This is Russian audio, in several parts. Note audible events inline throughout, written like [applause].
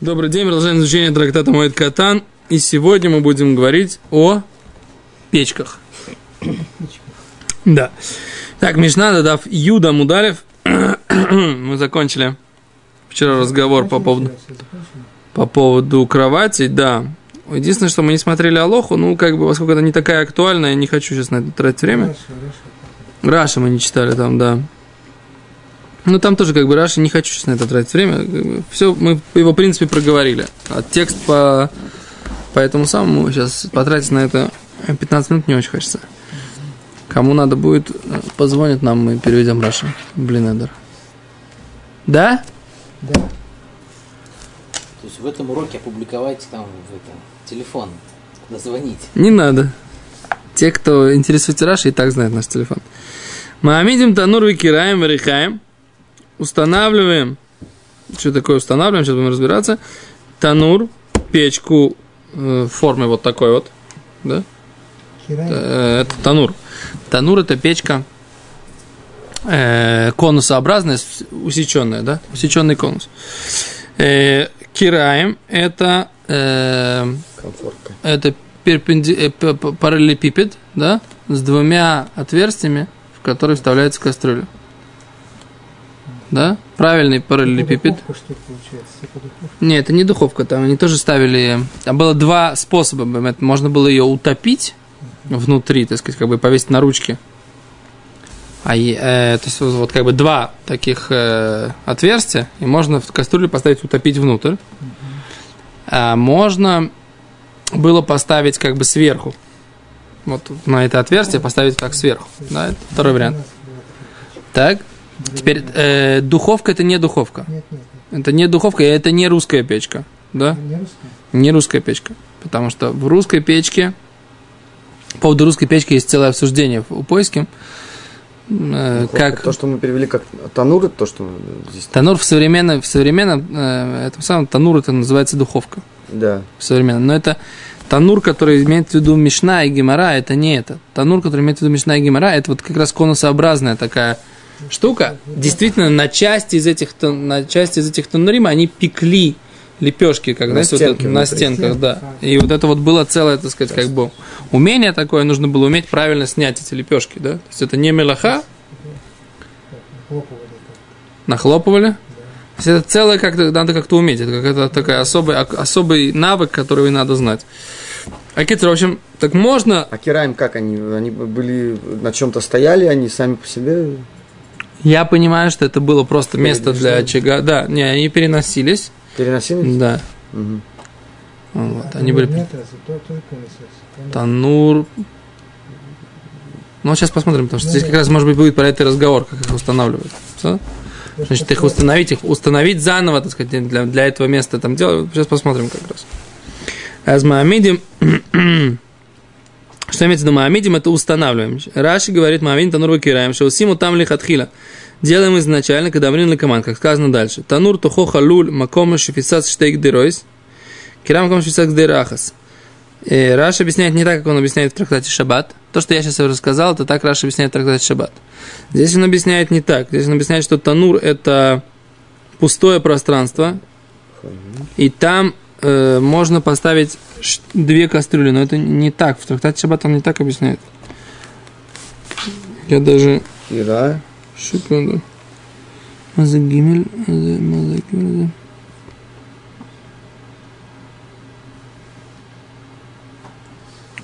Добрый день, продолжаем изучение трактата Моэд Катан. И сегодня мы будем говорить о печках. Да. Так, Мишна, дадав Юда Мудалев. [coughs] мы закончили вчера разговор по поводу, по поводу кровати, да. Единственное, что мы не смотрели Алоху, ну, как бы, поскольку это не такая актуальная, я не хочу сейчас на это тратить время. Раша мы не читали там, да. Ну, там тоже как бы Раши, не хочу сейчас на это тратить время. Все, мы его, в принципе, проговорили. А текст по, по этому самому сейчас потратить на это 15 минут не очень хочется. Кому надо будет, позвонит нам, мы переведем Раши. Блин, Эдер. Да? Да. То есть в этом уроке опубликовать там в этом, телефон, куда звонить. Не надо. Те, кто интересуется Рашей, и так знают наш телефон. Маамидим танур викираем варихаем устанавливаем, что такое устанавливаем, сейчас будем разбираться, танур, печку э, формы вот такой вот, да? Э, это танур. Танур это печка э, конусообразная, усеченная, да? Усеченный конус. Э, кираем это э, это перпенди, э, параллелепипед, да, с двумя отверстиями, в которые вставляется кастрюля да? Правильный параллелепипед. Нет, это не духовка, там они тоже ставили. Там было два способа. Можно было ее утопить внутри, так сказать, как бы повесить на ручки. А, э, то есть вот как бы два таких э, отверстия, и можно в кастрюлю поставить утопить внутрь. А можно было поставить как бы сверху. Вот на это отверстие поставить так сверху. Да, это второй вариант. Так. Теперь э, духовка это не духовка. Нет, нет, нет. Это не духовка, это не русская печка. Да? Не русская. Не русская печка. Потому что в русской печке, по поводу русской печки есть целое обсуждение у поиски. Э, как... То, что мы перевели как танур, это то, что здесь... Танур в современном, в современном э, этом самом танур это называется духовка. Да. В современном. Но это танур, который имеет в виду Мишна и Гемора, это не это. Танур, который имеет в виду Мишна и Гемора, это вот как раз конусообразная такая штука. Действительно, на части из этих, на части из этих танурим они пекли лепешки, как, на, знаете, вот на стенках, да. И вот это вот было целое, так сказать, как бы умение такое, нужно было уметь правильно снять эти лепешки, да. То есть это не мелаха. Нахлопывали. То есть это целое как-то, надо как-то уметь. Это какая-то такая особый, особый навык, который надо знать. А Китр, в общем, так можно... А кираем как они? Они были на чем-то стояли, они сами по себе я понимаю, что это было просто место для очага. Да, не, они переносились. Переносились? Да. Угу. Вот, они были... Танур. Ну, сейчас посмотрим, потому что здесь как раз, может быть, будет про это разговор, как их устанавливать. Что? Значит, их установить, их установить заново, так сказать, для, для этого места там делать. Сейчас посмотрим как раз. Азмаамидим. Что имеется в виду Маамидим, это устанавливаем. Раши говорит Маамидим Танур Вакираем, что усиму там лихатхила. Делаем изначально, когда мрин команд, как сказано дальше. Танур тухо халуль макома шифисац штейк деройс. Кирам макома шифисац дерахас. Раш объясняет не так, как он объясняет в трактате Шаббат. То, что я сейчас рассказал, это так Раш объясняет в трактате Шаббат. Здесь он объясняет не так. Здесь он объясняет, что танур – это пустое пространство, и там э, можно поставить две кастрюли, но это не так. В трактате Шаббат он не так объясняет. Я даже... Ира. Секунду. Мазагимель. Мазагимель.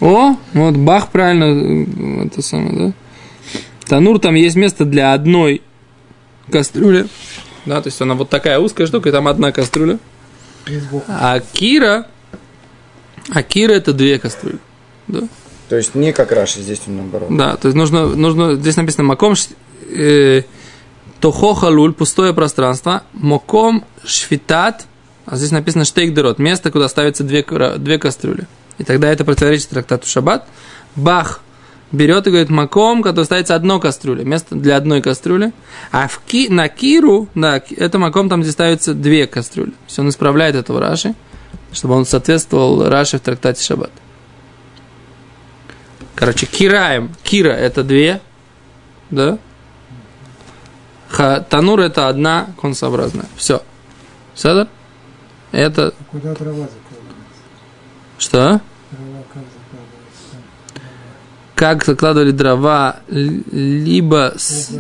О, вот Бах правильно это самое, да? Танур там есть место для одной кастрюли. Да, то есть она вот такая узкая штука, и там одна кастрюля. А Кира а кира это две кастрюли. Да? То есть не как Раши, здесь наоборот. Да, то есть нужно, нужно здесь написано маком э, тохо халуль, пустое пространство, моком шфитат, а здесь написано штейк дерот, место, куда ставятся две, две кастрюли. И тогда это противоречит трактату Шаббат. Бах берет и говорит маком, который ставится одно кастрюля, место для одной кастрюли. А в ки, на киру, да, это маком, там где ставятся две кастрюли. Все он исправляет этого Раши чтобы он соответствовал Раши в трактате Шаббат. Короче, кираем. Кира – это две, да? Ха, танур – это одна конусообразная. Все. Седер? Это Куда дрова закладывается? что? Как закладывается? Как закладывали дрова, либо с...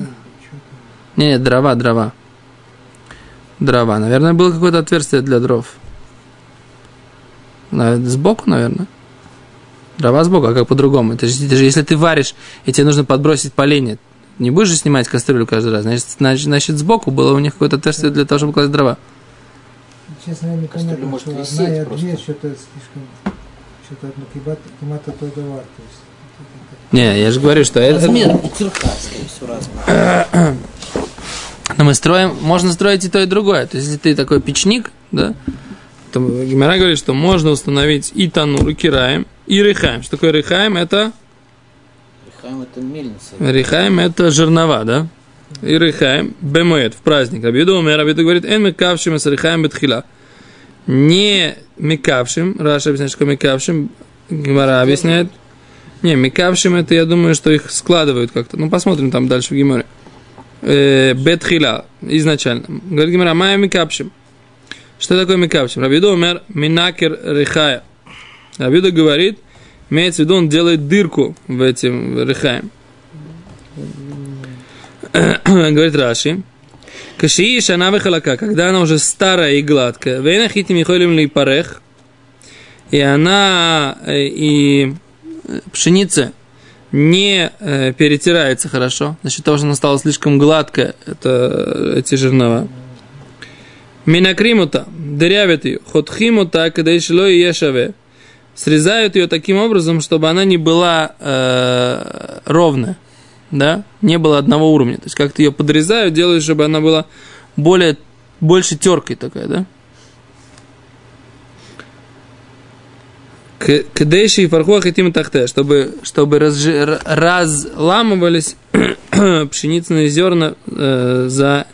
Не, не, дрова, дрова. Дрова. Наверное, было какое-то отверстие для дров. Сбоку, наверное. Дрова сбоку, а как по-другому? Это же, это же если ты варишь, и тебе нужно подбросить поленье, не будешь же снимать кастрюлю каждый раз. Значит, значит, значит, сбоку было у них какое-то отверстие для того, чтобы класть дрова. Честно, я не может что одна и две что-то слишком... Что-то одно кибат, кимата то давар. То есть, Не, я же говорю, что это... Размер бутерка, скорее всего, разный. Но мы строим, можно строить и то, и другое. То есть, если ты такой печник, да, то Гимера говорит, что можно установить и танур, и кираем, и рехаем. Что такое рехаем? Это Рихаем это мельница. рехаем это жернова, да? И рехаем бемоет в праздник. Рабиуда умер, Рабиуда говорит, эн мекавшим с рехаем бетхила. Не мекавшим, Раша объясняет, что мекавшим, Гимара объясняет. Не, мекавшим это, я думаю, что их складывают как-то. Ну, посмотрим там дальше в Гимаре. Э, Бетхила, изначально. Говорит Гимара, майя мекавшим. Что такое мекавшим? Рабиуда умер, минакер рехая. Рабиуда говорит, имеется в виду, он делает дырку в этим рехаем. [coughs] Говорит Раши. Кашии шана вехалака, когда она уже старая и гладкая. Вейна хитим ихолим ли парех. И она э, и э, пшеница не э, перетирается хорошо. Значит, того, что она стала слишком гладкая, это эти жернова. Минакримута, дырявят ее, хотхимута, когда и ешаве. Срезают ее таким образом, чтобы она не была э, ровная, да, не было одного уровня. То есть как-то ее подрезают, делают, чтобы она была более, больше теркой такая, да. К- Кадеши и фархуах и тим тахте, чтобы, чтобы разжи- р- разламывались [clears throat] пшеничные зерна э, за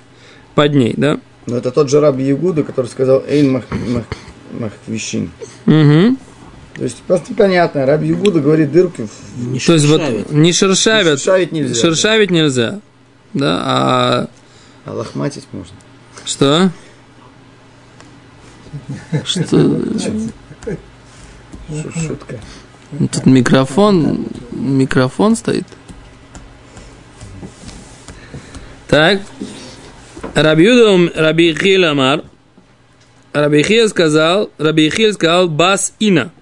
под ней, да. Но это тот же раб Ягуда, который сказал Эйн мах, мах, махвищин. Угу. То есть просто понятно, раб Ягуда говорит дырки в- Не То есть вот не шершавят, шершавить нельзя. шершавить нельзя, да, а А лохматить можно. что? Что? Шу- Шутка. Ну, Тут микрофон, микрофон стоит. Так. Рабиуда, Раби Хил Амар. Раби Хил сказал, Раби Хил сказал бас ина.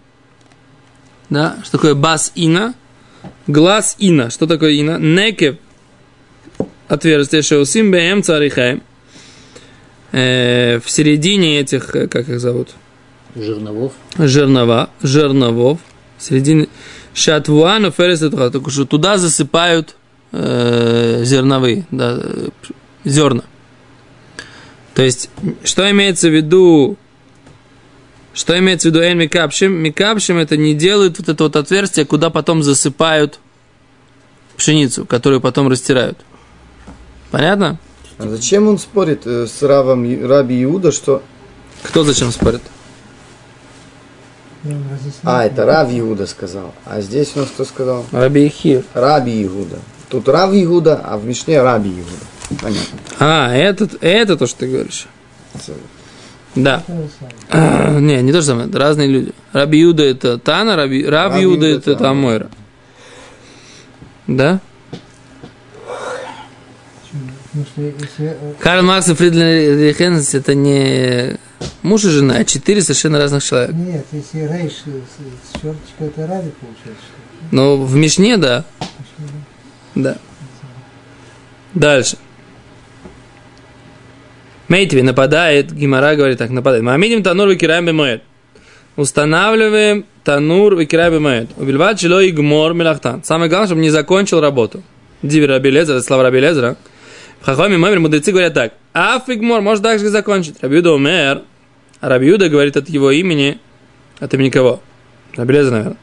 Да, что такое бас ина? Глаз ина. Что такое ина? Некев. Отверстие шеусим бэм царихаем. Э, в середине этих, э, как их зовут? Жерновов. жернова, жерновов, в середине шатвуану ферес только что туда засыпают э, зерновые, да, э, зерна. То есть, что имеется в виду, что имеется в виду эль микапшим? Микапшим это не делают вот это вот отверстие, куда потом засыпают пшеницу, которую потом растирают. Понятно? А зачем он спорит э, с рабом Ю- Раби Иуда, что... Кто зачем спорит? Разъясняет, А, это Рав Иуда сказал. А здесь он что сказал? Раби Ихир. Раби Иуда. Тут Рав Иуда, а в Мишне Раби Иуда. Понятно. А, этот, это то, что ты говоришь. Да. самое. Не, не то же самое, это разные люди. Раби Юда это Тана, Раби, Раб Юда это это Амойра. Да? Карл Маркс и Фридлин Рихенс это не муж и жена, а четыре совершенно разных человека. Нет, если рейш с, черточкой, это ради получается? Но в Мишне, да. Да. Дальше. Мейтви нападает, Гимара говорит так, нападает. Мамидим танур выкираем бемоэд. Устанавливаем танур выкираем бемоэд. Убивать чело и гмор мелахтан. Самое главное, чтобы не закончил работу. Диви Раби Лезер, это слова Раби Лезера. В Хахоме Мамер мудрецы говорят так. Аф и гмор, может так же закончить. Рабиуда умер. А Рабиуда говорит от его имени, от имени кого? Раби Лезер, наверное.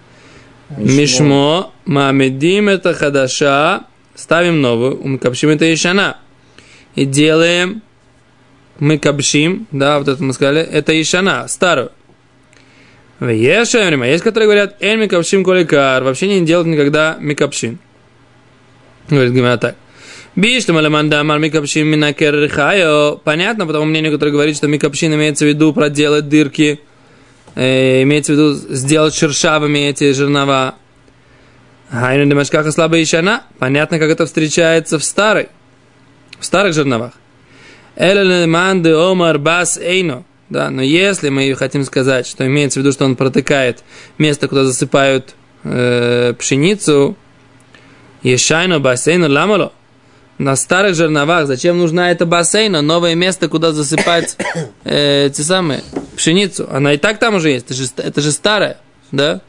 Мишмо, мамедим это хадаша, ставим новую, умкапшим это ишана. И делаем, мы капшим, да, вот это мы сказали, это ишана, старую. Есть есть, которые говорят, эль микапшим коликар, вообще не делают никогда микапшим. Говорит Гимара так. Биштам аламанда амар микапшин минакер. Понятно, потому мнению, которое говорит, что микапшин имеется в виду проделать дырки, э, имеется в виду сделать шершавыми эти жернова. Хайну демашкаха слабая ишана. Понятно, как это встречается в старой, в старых жерновах. Элеманды омар бас эйно. Да, но если мы хотим сказать, что имеется в виду, что он протыкает место, куда засыпают э, пшеницу, ешайно бассейну ламало, на старых жерновах, зачем нужна эта бассейна, новое место, куда засыпать [coughs] э, те самые пшеницу. Она и так там уже есть, это же, это же старая, да?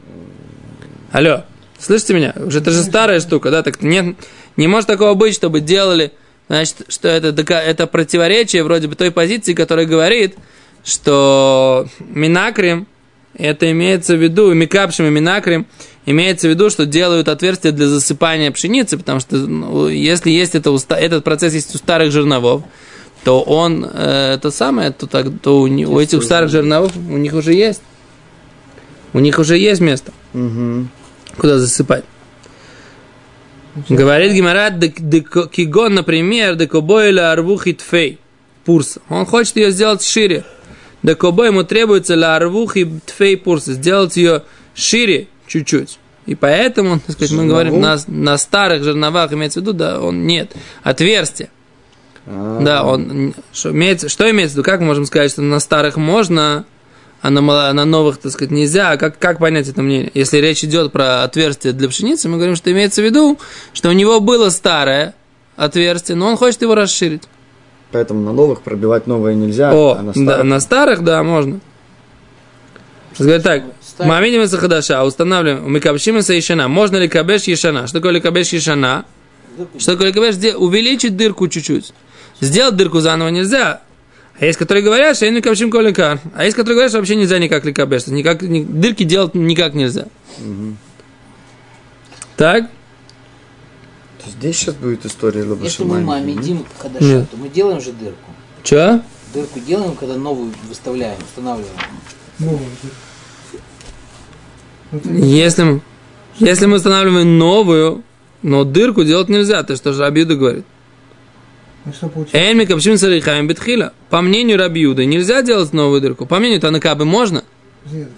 Алло, слышите меня? Уже это же старая штука, да? Так нет, не может такого быть, чтобы делали, значит, что это, это противоречие вроде бы той позиции, которая говорит, что Минакрим, это имеется в виду, Микапшим и Минакрим, имеется в виду, что делают отверстия для засыпания пшеницы, потому что ну, если есть это, этот процесс есть у старых жерновов, то он, э, это самое, то, так, то у, у этих старых жерновов у них уже есть. У них уже есть место, Угу. куда засыпать. Говорит Гимарат, кигон, например, декобойля арвухит фей, пурс. Он хочет ее сделать шире. Декобо ему требуется ля арвухи тфей пурс, сделать ее шире чуть-чуть. И поэтому, так сказать, мы говорим, на, на старых жерновах имеется в виду, да, он нет. Отверстие. А, Да, он что имеется, что имеется в виду? Как мы можем сказать, что на старых можно, а на, на новых, так сказать, нельзя? А как, как понять это мнение? Если речь идет про отверстие для пшеницы, мы говорим, что имеется в виду, что у него было старое отверстие, но он хочет его расширить. Поэтому на новых пробивать новое нельзя, О, а на да, старых на старых, да, можно. Говорит так, мамидим из хадаша, устанавливаем, мы кабшим из ешана. Можно ли кабеш ешана? Что такое кабеш ешана? Что такое кабеш? Увеличить дырку чуть-чуть. Сделать дырку заново нельзя. А есть, которые говорят, что я не капшим колика. А есть, которые говорят, что вообще нельзя никак ликабеш. Никак, ни- дырки делать никак нельзя. Так? То есть Здесь сейчас будет история Если мы Лабашимами. мамедим хадаша, Нет. то мы делаем же дырку. Че? Дырку делаем, когда новую выставляем, устанавливаем. Новую. Если, мы- если мы устанавливаем новую, но дырку делать нельзя, ты что же Рабиуда говорит? Ну, что? Эльми капшим сарихаем бетхила. По мнению Рабиуда нельзя делать новую дырку. По мнению Танакабы можно.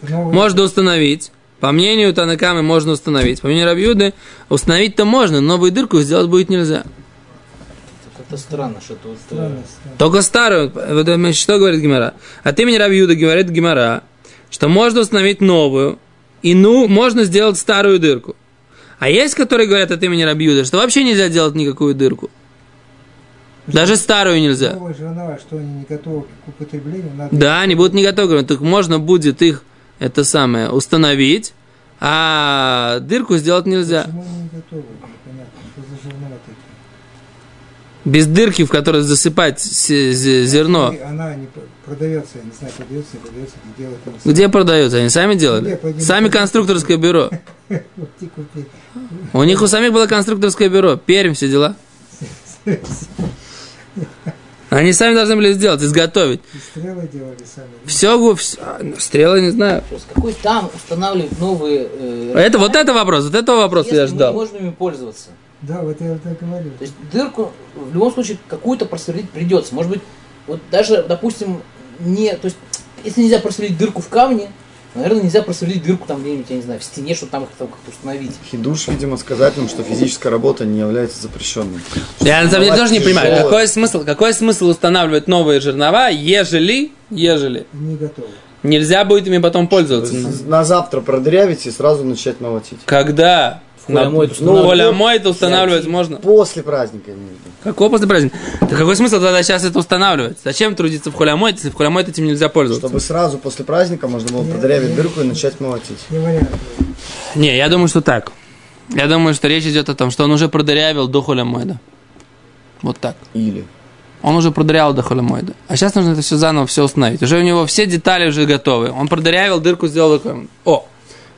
Можно установить. По мнению Танакамы можно установить. По мнению Рабиуды установить-то можно, но новую дырку сделать будет нельзя. Это странно, что-то вот... э, Странно, странно. Только старую. Э, Что говорит Гимара? От имени Рабиуда говорит Гимара, что можно установить новую, и ну, можно сделать старую дырку. А есть, которые говорят от имени Рабиуда, что вообще нельзя делать никакую дырку. Даже старую нельзя. Что они не готовы к употреблению, надо... Да, они будут не готовы, так можно будет их, это самое, установить, а дырку сделать нельзя. Почему они не готовы? Непонятно, что за жернова такие? Без дырки, в которой засыпать зерно. Она не продается, я не знаю, продается, не продается, где делают. Где продаются? Они сами Где, делали? пойди Сами конструкторское бюро. У них у самих было конструкторское бюро. Пермь, все дела. [laughs] Они сами должны были сделать, изготовить. И стрелы делали сами. Все, стрелы не знаю. Есть какой там устанавливать новые... э, Это вот это вопрос, вот этого вопроса если я ждал. можем ими пользоваться. Да, вот я так говорю. То есть дырку в любом случае какую-то просверлить придется. Может быть, вот даже, допустим, не... То есть, если нельзя просверлить дырку в камне, наверное, нельзя просверлить дырку там где-нибудь, я не знаю, в стене, чтобы там как-то как-то установить. Хидуш, видимо, сказать им, что физическая работа не является запрещенной. Я на самом деле тоже не понимаю, какой смысл, какой смысл устанавливать новые жернова, ежели, ежели Не готовы. нельзя будет ими потом пользоваться. На завтра продырявить и сразу начать молотить. Когда? На-. Ну, холямой это устанавливать можно. После праздника. Какого после праздника? Да какой смысл тогда сейчас это устанавливать? Зачем трудиться в холямой, если в холямой этим нельзя пользоваться? Чтобы сразу после праздника можно было продырявить дырку и начать молотить. Не вариант. Не, я думаю, что так. Я думаю, что речь идет о том, что он уже продырявил до холямойда. Вот так. Или. Он уже продырявил до холямойда. А сейчас нужно это все заново все установить. Уже у него все детали уже готовы. Он продырявил дырку, сделал такой. О!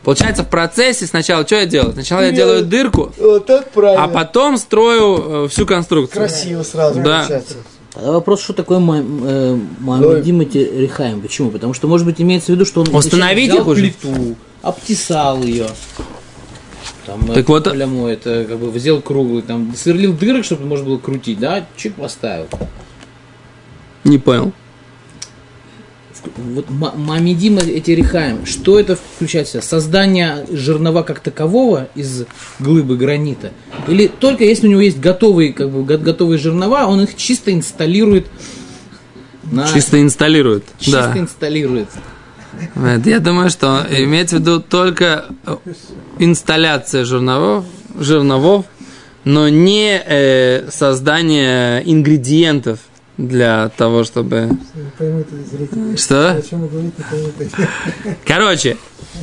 Получается, в процессе сначала что я делаю? Сначала я делаю дырку, Вот правильно. а потом строю э, всю конструкцию. Красиво сразу Да. получается. Тогда вопрос, что такое Мамедим Рихаем? Почему? Потому что, может быть, имеется в виду, что он Установить взял их уже? плиту, обтесал ее, Там Так это, вот- по-моему, это как бы сделал круглый, там сверлил дырок, чтобы можно было крутить, да, чик поставил. Не понял. Вот ма- мамидим эти рехаем, что это включает в себя? Создание жернова как такового из глыбы гранита? Или только если у него есть готовые, как бы, го- готовые жернова, он их чисто инсталирует на... Чисто инсталирует. чисто да. инсталирует. Нет, я думаю, что имеется в виду только э, инсталляция жерновов, жерновов но не э, создание ингредиентов для того, чтобы... Поймут. Что? Короче,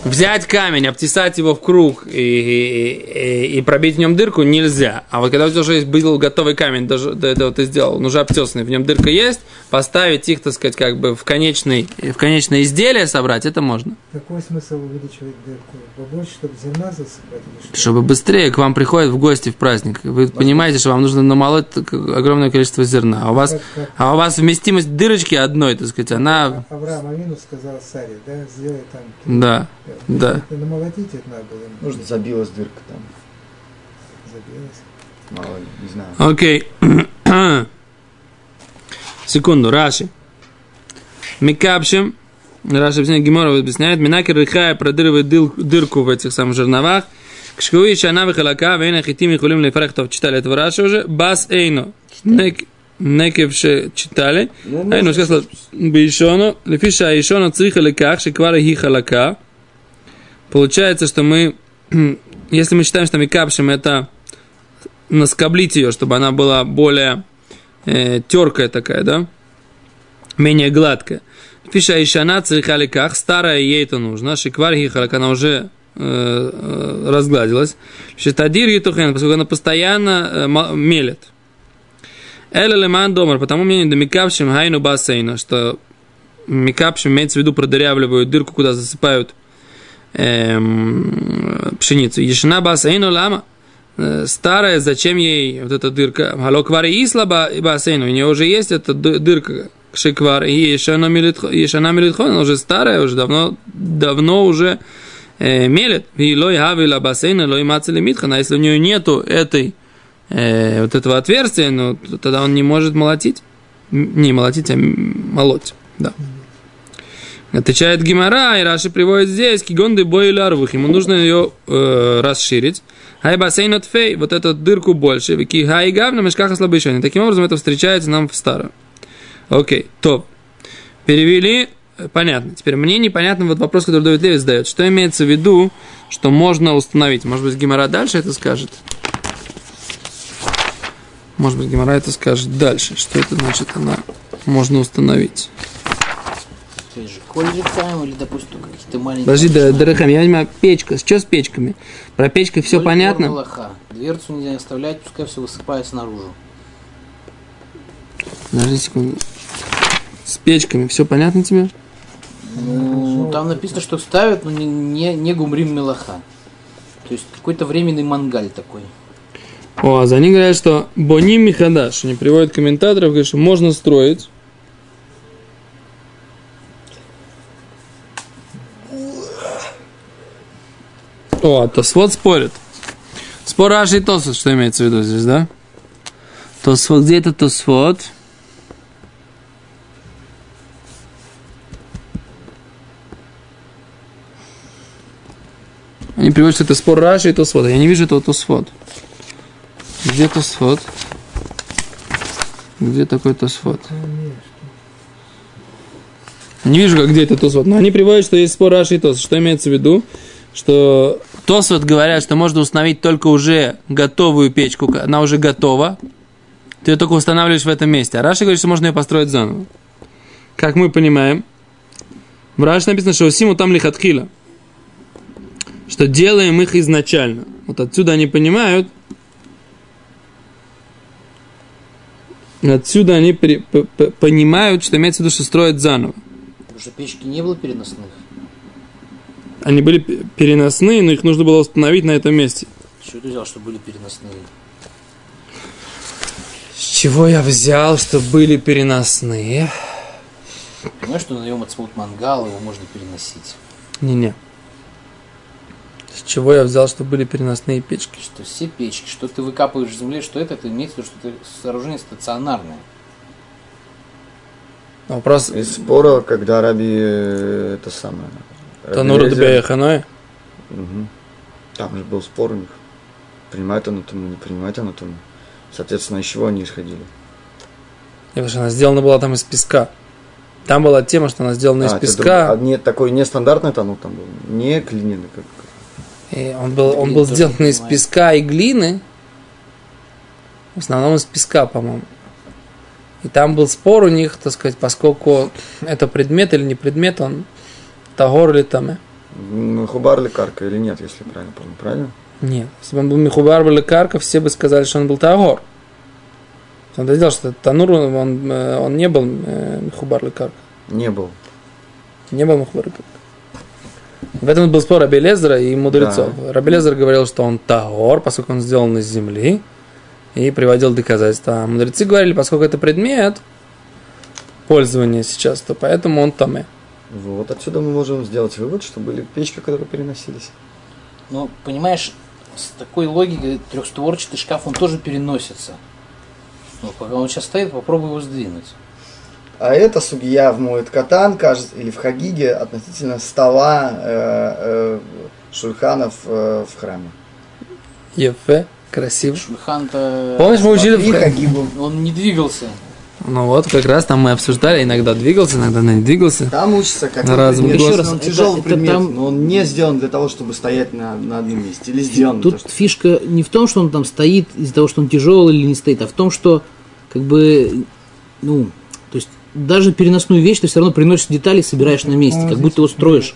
взять камень, обтесать его в круг и, и- и- пробить в нем дырку нельзя. А вот когда у тебя уже был готовый камень, даже до этого ты сделал, он уже обтесанный, в нем дырка есть, поставить их, так сказать, как бы в, конечный, в конечное изделие собрать, это можно. Какой смысл увеличивать дырку? Побольше, чтобы зерна засыпать или что? Чтобы быстрее к вам приходят в гости в праздник. Вы понимаете, что вам нужно намолоть огромное количество зерна. А у вас, Как- как а у вас вместимость дырочки одной, так сказать, она... Авраам Авину сказал Саре, да, сделай там. Да. Да. Это намолотить это надо было. Может, забилась дырка там. Забилось. Мало ли, не знаю. Окей. [clears throat] Секунду, Раши. Микапшим. Раши объясняет, Гемора объясняет. Минакер рыхая продырывает дырку в этих самых жерновах. Кшкуи шана вихалака, вейна хитим и хулим лефарах, то читали этого Раши уже. Бас эйно. Нек- Некевше читали. Ну, Айну сказал Бейшону, лефиша Айшона цриха леках, шиквара хихалака. Получается, что мы, [clears throat] если мы считаем, что микапшим это наскоблить ее, чтобы она была более э, теркая такая, да? Менее гладкая. Фиша Ишана црихаликах, старая ей это нужно. Шиквар хихалак, она уже э, э, разгладилась. Шитадир Ютухен, поскольку она постоянно э, мелет. Эля леман домар, потому мнение до микапшим хайну бассейна, что микапшим имеется в виду продырявливают дырку, куда засыпают эм, пшеницу. Ешина бассейну лама, Э, старая, зачем ей вот эта дырка? Халоквар и слаба и бассейн, у нее уже есть эта ды- дырка, шиквар, и ешана милитхон, она уже старая, уже давно, давно уже э, мелет. И лой хавила бассейна, лой мацели митхана, если у нее нету этой, э, вот этого отверстия, ну, то тогда он не может молотить. Не молотить, а молоть, да. Отвечает Гимара, и Раши приводит здесь, кигонды бойларвых, ему нужно ее э, расширить. Хай бассейн от фей, вот эту дырку больше, вики хай гавна мешкаха слабышения. Таким образом, это встречается нам в старом. Окей, топ. Перевели, понятно. Теперь мне непонятно вот вопрос, который Давид Левит задает. Что имеется в виду, что можно установить? Может быть, Гимара дальше это скажет? Может быть, Гимара это скажет дальше. Что это значит, она можно установить? Же коль рехаем или, допустим, только какие-то маленькие... Подожди, да, Дарахам, я понимаю, печка. Что с печками? Про печкой все понятно? горлаха. Дверцу нельзя оставлять, пускай все высыпается наружу. Подожди секунду. С печками все понятно тебе? Ну, там написано, что ставят, но не, не, не гумрим мелаха. То есть какой-то временный мангаль такой. О, а за они говорят, что Боним Михадаш. Они приводят комментаторов, говорят, что можно строить. О, Тосфот спорит. Спор Раши и Тосфот, что имеется в виду здесь, да? Тосфот, где это Тосфот? Они приводят, что это спор Раши и Тосфот. Я не вижу этого Тосфот. Где Тосфот? Где такой Тосфот? Не вижу, как где это Тосфот. Но они приводят, что есть спор Раши и Тосфот. Что имеется в виду? Что Тосфот говорят, что можно установить только уже готовую печку. Она уже готова. Ты ее только устанавливаешь в этом месте. А Раши говорит, что можно ее построить заново. Как мы понимаем, в Раши написано, что Симу там лихатхила. Что делаем их изначально. Вот отсюда они понимают, Отсюда они понимают, что имеется в виду, что строят заново. Потому что печки не было переносных. Они были переносные, но их нужно было установить на этом месте. С чего ты взял, что были переносные? С чего я взял, что были переносные? Понимаешь, что на нем отсмут мангал, его можно переносить. Не-не. С чего я взял, что были переносные печки? Что все печки, что ты выкапываешь в земле, что это, это имеется в виду, что это сооружение стационарное. Вопрос, Из спора, когда Раби э, это самое. Танура Лезер- Дбеяханой? Мгм. Там же был спор у них. Принимает анатомию, не принимает анатомию. Соответственно, из чего они исходили? Потому что она сделана была там из песка. Там была тема, что она сделана из А, это песка. друг- а, не, такой нестандартный тонул там был, не глиняный. Как, И он был, он был сделан из песка и глины. В основном из песка, по-моему. И там был спор у них, так сказать, поскольку это предмет или не предмет, он тагор или там. М, Хубар лекарка или нет, если правильно помню, правильно? Нет. Если бы он был Михубар или Карка, все бы сказали, что он был тагор. Он сделал, что Танур, он, э, он не был э, Михубар или Карка. Не был. Не был Мухбар или Карка. В этом был спор Раби Лезера и мудрецов. Раби Лезер говорил, что он тагор, поскольку он сделан из земли, и приводил доказательства. А мудрецы говорили, поскольку это предмет пользования сейчас, то поэтому он таме. Вот отсюда мы можем сделать вывод, что были печки, которые переносились. Но, понимаешь, с такой логикой трехстворчатый шкаф, он тоже переносится. Но пока он сейчас стоит, попробуй его сдвинуть. А это судья в Моет Катан, кажется, или в Хагиге относительно стола э, э, шульханов э, в храме. Ефе, красиво. Шульхан-то... Помнишь, мы учили в... Хагигу. Он не двигался. Ну вот, как раз там мы обсуждали, иногда двигался, иногда не двигался. Там учится как предмет. глаз. Если Еще он раз, тяжелый это- это предмет, там- но он не сделан для того, чтобы стоять на, на одном месте. Или сделан Тут того, чтобы... фишка не в том, что он там стоит из-за того, что он тяжелый или не стоит, а в том, что как бы, ну, то даже переносную вещь ты все равно приносишь детали и собираешь на месте, как будто его строишь.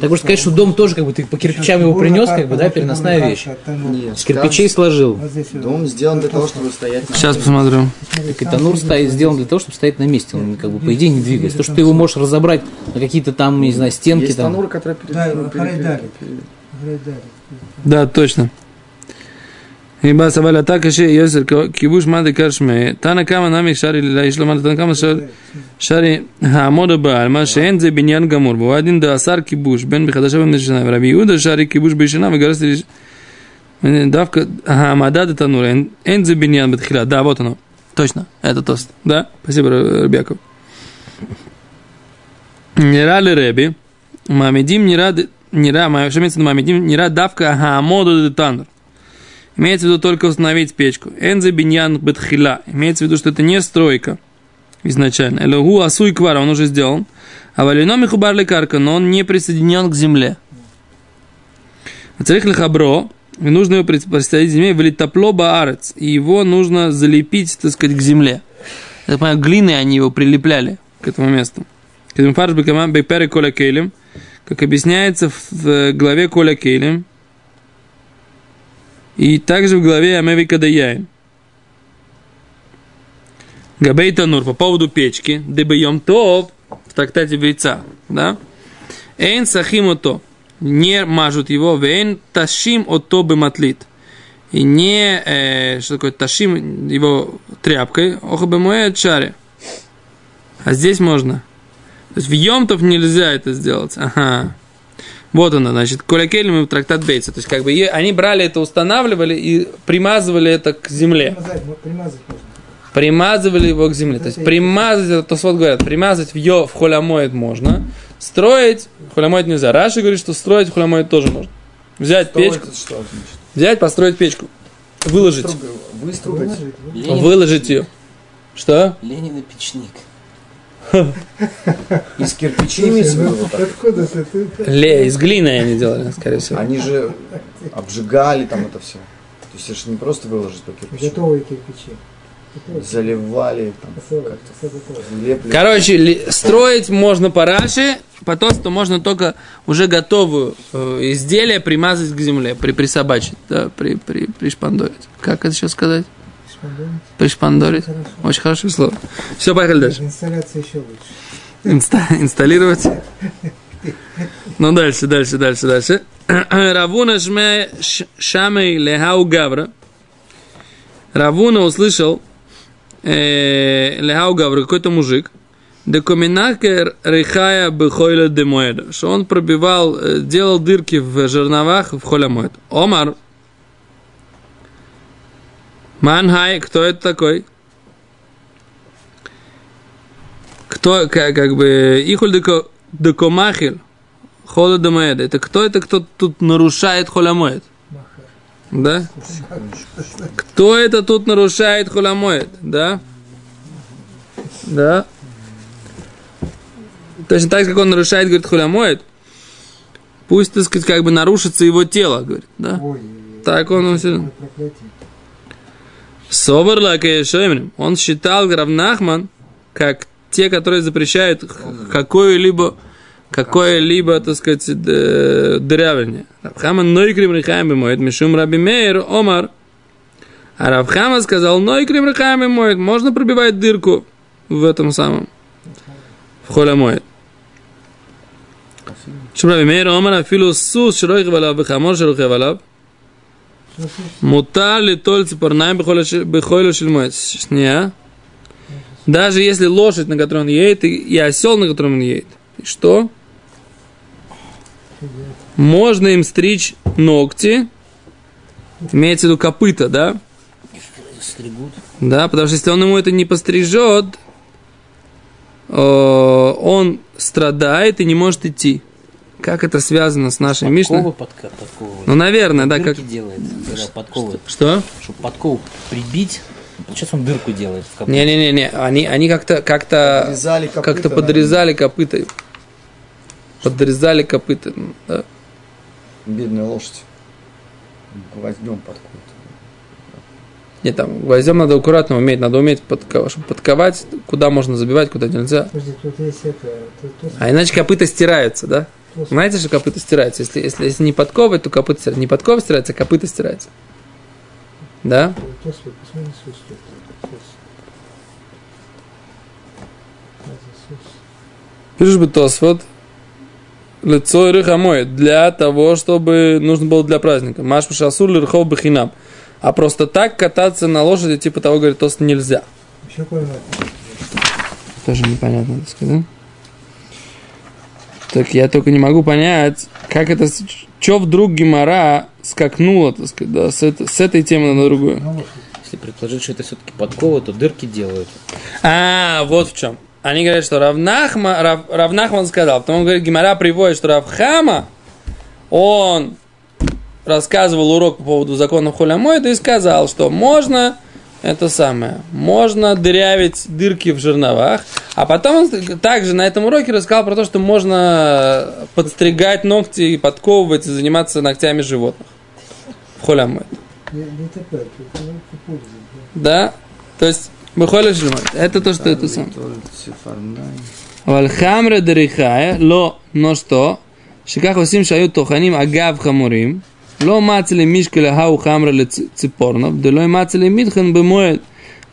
Так можно сказать, что дом тоже как бы ты по кирпичам его принес, как бы, да, переносная вещь. Нет, С кирпичей сложил. Дом сделан для того, чтобы стоять на Сейчас посмотрю. Так и танур стоит, сделан для того, чтобы стоять на месте. Он как бы по идее не двигается. То, что ты его можешь разобрать на какие-то там, не знаю, стенки Есть там. тануры, которые перед... Да, ну, перед- Харайдали. перед- Да, точно. Ибо сабаля так еще йосер кибуш мады каршме. Тана кама нами шари ла ишлама тана кама шари хамода баал ма шен зе биньян гамур. Бо один да асар кибуш бен бихадаша бен нешана. Раби Иуда шари кибуш бишана вегарас лиш давка хамада да танур. Эн зе биньян бетхила. Да, вот оно. Точно. Это тост. Да? Спасибо, Рабьяков. Нера ли Реби, Мамедим нера, нера, в виду Мамедим, нера давка хаамоду де танр. Имеется в виду только установить печку. Энзе биньян бетхила. Имеется в виду, что это не стройка изначально. Элогу асуй квара, он уже сделан. А валино михубар лекарка, но он не присоединен к земле. Царих лихабро, нужно его присоединить к земле, вылить топло баарец, и его нужно залепить, так сказать, к земле. Я понимаю, глиной они его прилепляли к этому месту. Как объясняется в, в главе коля кейлем, и также в главе Амеви Кадаяин. Габей Танур по поводу печки, дебеем тов в трактате Бейца, да? Эйн сахим ото, не мажут его, вейн ташим ото бематлит. И не, э, что такое ташим, его тряпкой, охо бемуэ чаре. А здесь можно. То есть в Йомтов нельзя это сделать. Ага. Вот она, значит, колякелем и трактат Бейца. То есть, как бы е- они брали это, устанавливали и примазывали это к земле. Примазать, можно. Примазывали его к земле. То есть, примазать, это то вот говорят, примазать в йо в холямоид можно. Строить холямоид нельзя. Раши говорит, что строить холямоид тоже можно. Взять Что печку, это что значит? взять, построить печку. Выложить. Струг- Выстругать. Выложить ее. Что? Ленин и печник. [laughs] Из кирпичей имеется в виду вот так? Откуда ты? Ле, из глины они делали, скорее всего. Они же обжигали там это все. То есть это же не просто выложить по кирпичу. Готовые кирпичи. Заливали там лепли. Короче, строить можно по Раши, по тосту можно только уже готовую э, изделие примазать к земле, при, присобачить, да, при, при, пришпандорить. Как это сейчас сказать? Пришпандорить. Очень хорошее слово. Все, поехали дальше. Инсталляция еще лучше. Инста- инсталлировать. Ну, дальше, дальше, дальше, дальше. Равуна шме ш- шамей лехау гавра. Равуна услышал э, лехау гавра, какой-то мужик. Декоминакер рихая бихойля демоэда. Что он пробивал, э, делал дырки в жерновах в холямоэд. Омар. Манхай, кто это такой? Кто, как, как бы, ихуль деко, декомахил, хола демоэда. Это кто это, кто тут нарушает холямоэд? Да? Кто это тут нарушает холямоэд? Да? Да? Точно так как он нарушает, говорит, хулямоет, пусть, так сказать, как бы нарушится его тело, говорит, да? Ой, Так он все... проклятие. Собор Лакешемрим. Он считал Равнахман как те, которые запрещают какое-либо какое-либо, так сказать, д- дырявление. Равхаман нойкрим рихаем бемоет, мишум раби мейр, омар. А Равхама сказал, нойкрим рихаем бемоет, можно пробивать дырку в этом самом, в холе моет. Шум раби мейр, омар, афилу сус, широй хвалав, бехамор широй хвалав. Что слышишь? Мутар ли толь цепорнаем бехойлю шельмоет. Шня. Даже если лошадь, на которой он едет, и, и осел, на котором он едет. И что? Можно им стричь ногти. Имеется в виду копыта, да? Стригут. Да, потому что если он ему это не пострижет, э, он страдает и не может идти. Как это связано с нашей Мишной? Подковы подка- подковывают. Ну, наверное, да, Дырки как... делает, когда подковывает. Что? Чтобы подкову прибить, сейчас он дырку делает в копыте. Не-не-не, они, они как-то, как-то, Подрезали копыта, как-то подрезали копыта. Подрезали копыта. Да. Бедная лошадь. Гвоздем подковывают. Нет, там гвоздем надо аккуратно уметь, надо уметь подковать, чтобы подковать, куда можно забивать, куда нельзя. Подожди, тут есть это, тут, тут, А иначе копыта стираются, да? Знаете, что копыта стираются? Если, если, если не подковывать, то копыта стираются. Не подкова стирается, а копыта стирается. Да? Пишешь бы Тосфот, лицо и рыхамой, для того, чтобы нужно было для праздника. Маш пашасур лирхов бахинам. А просто так кататься на лошади, типа того, говорит, Тост нельзя. Еще. Тоже непонятно, так сказать. Так я только не могу понять, как это, что вдруг Гимара скакнула, так сказать, да, с, это- с этой темы на другую. Ну, Если предположить, что это все-таки подковы, то дырки делают. А, вот в чем. Они говорят, что Равнахма, Рав, Равнахман сказал. Потом он говорит, Гимара приводит, что Равхама, он рассказывал урок по поводу закона Хулямойда и сказал, что можно это самое. Можно дырявить дырки в жерновах. А потом он также на этом уроке рассказал про то, что можно подстригать ногти и подковывать и заниматься ногтями животных. Холямет. Да? То есть, мы Бухоля Это то, что это сам. Вальхамра дырихая, ло, но что? Шиках усим шают тоханим агав хамурим. לא מצא למישקל ההוא חמרה לציפורנוב, דלא מצא למיתחן במועד.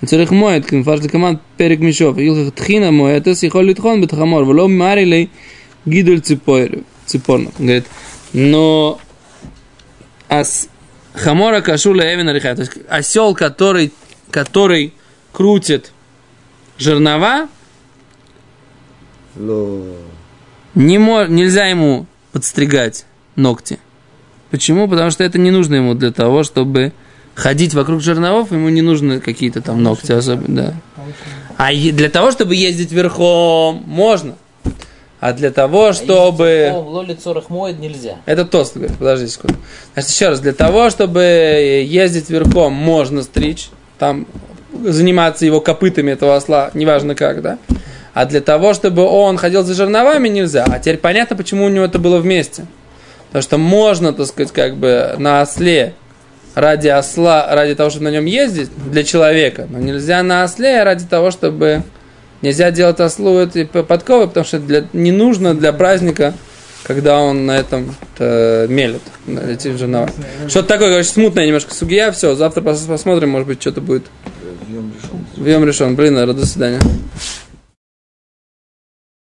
וצריך מועד, כמפרש לקמן פרק משוף, הילכך טחינה מועדס יכול לטחון בתחמור, ולא מרי לי גידול ציפור- ציפורנוב. говорит, но ас, хамора кашу леевин арихай, то есть осел, который, который крутит жернова, Ло. не мо- нельзя ему подстригать ногти. Почему? Потому что это не нужно ему для того, чтобы ходить вокруг жерновов, ему не нужны какие-то там ногти особенно. Да. А для того, чтобы ездить верхом, можно. А для того, чтобы... Цорах моет нельзя. Это тост, говорит, подожди секунду. Значит, еще раз, для того, чтобы ездить верхом, можно стричь, там заниматься его копытами этого осла, неважно как, да? А для того, чтобы он ходил за жерновами, нельзя. А теперь понятно, почему у него это было вместе. Потому что можно, так сказать, как бы на осле ради осла, ради того, чтобы на нем ездить, для человека, но нельзя на осле ради того, чтобы нельзя делать ослу эти подковы, потому что для, не нужно для праздника, когда он на этом э, мелет, на этих жерновах. Что-то такое, короче, смутное немножко сугия, все, завтра пос- посмотрим, может быть, что-то будет. Вьем решен. Вьем решен. Блин, до свидания.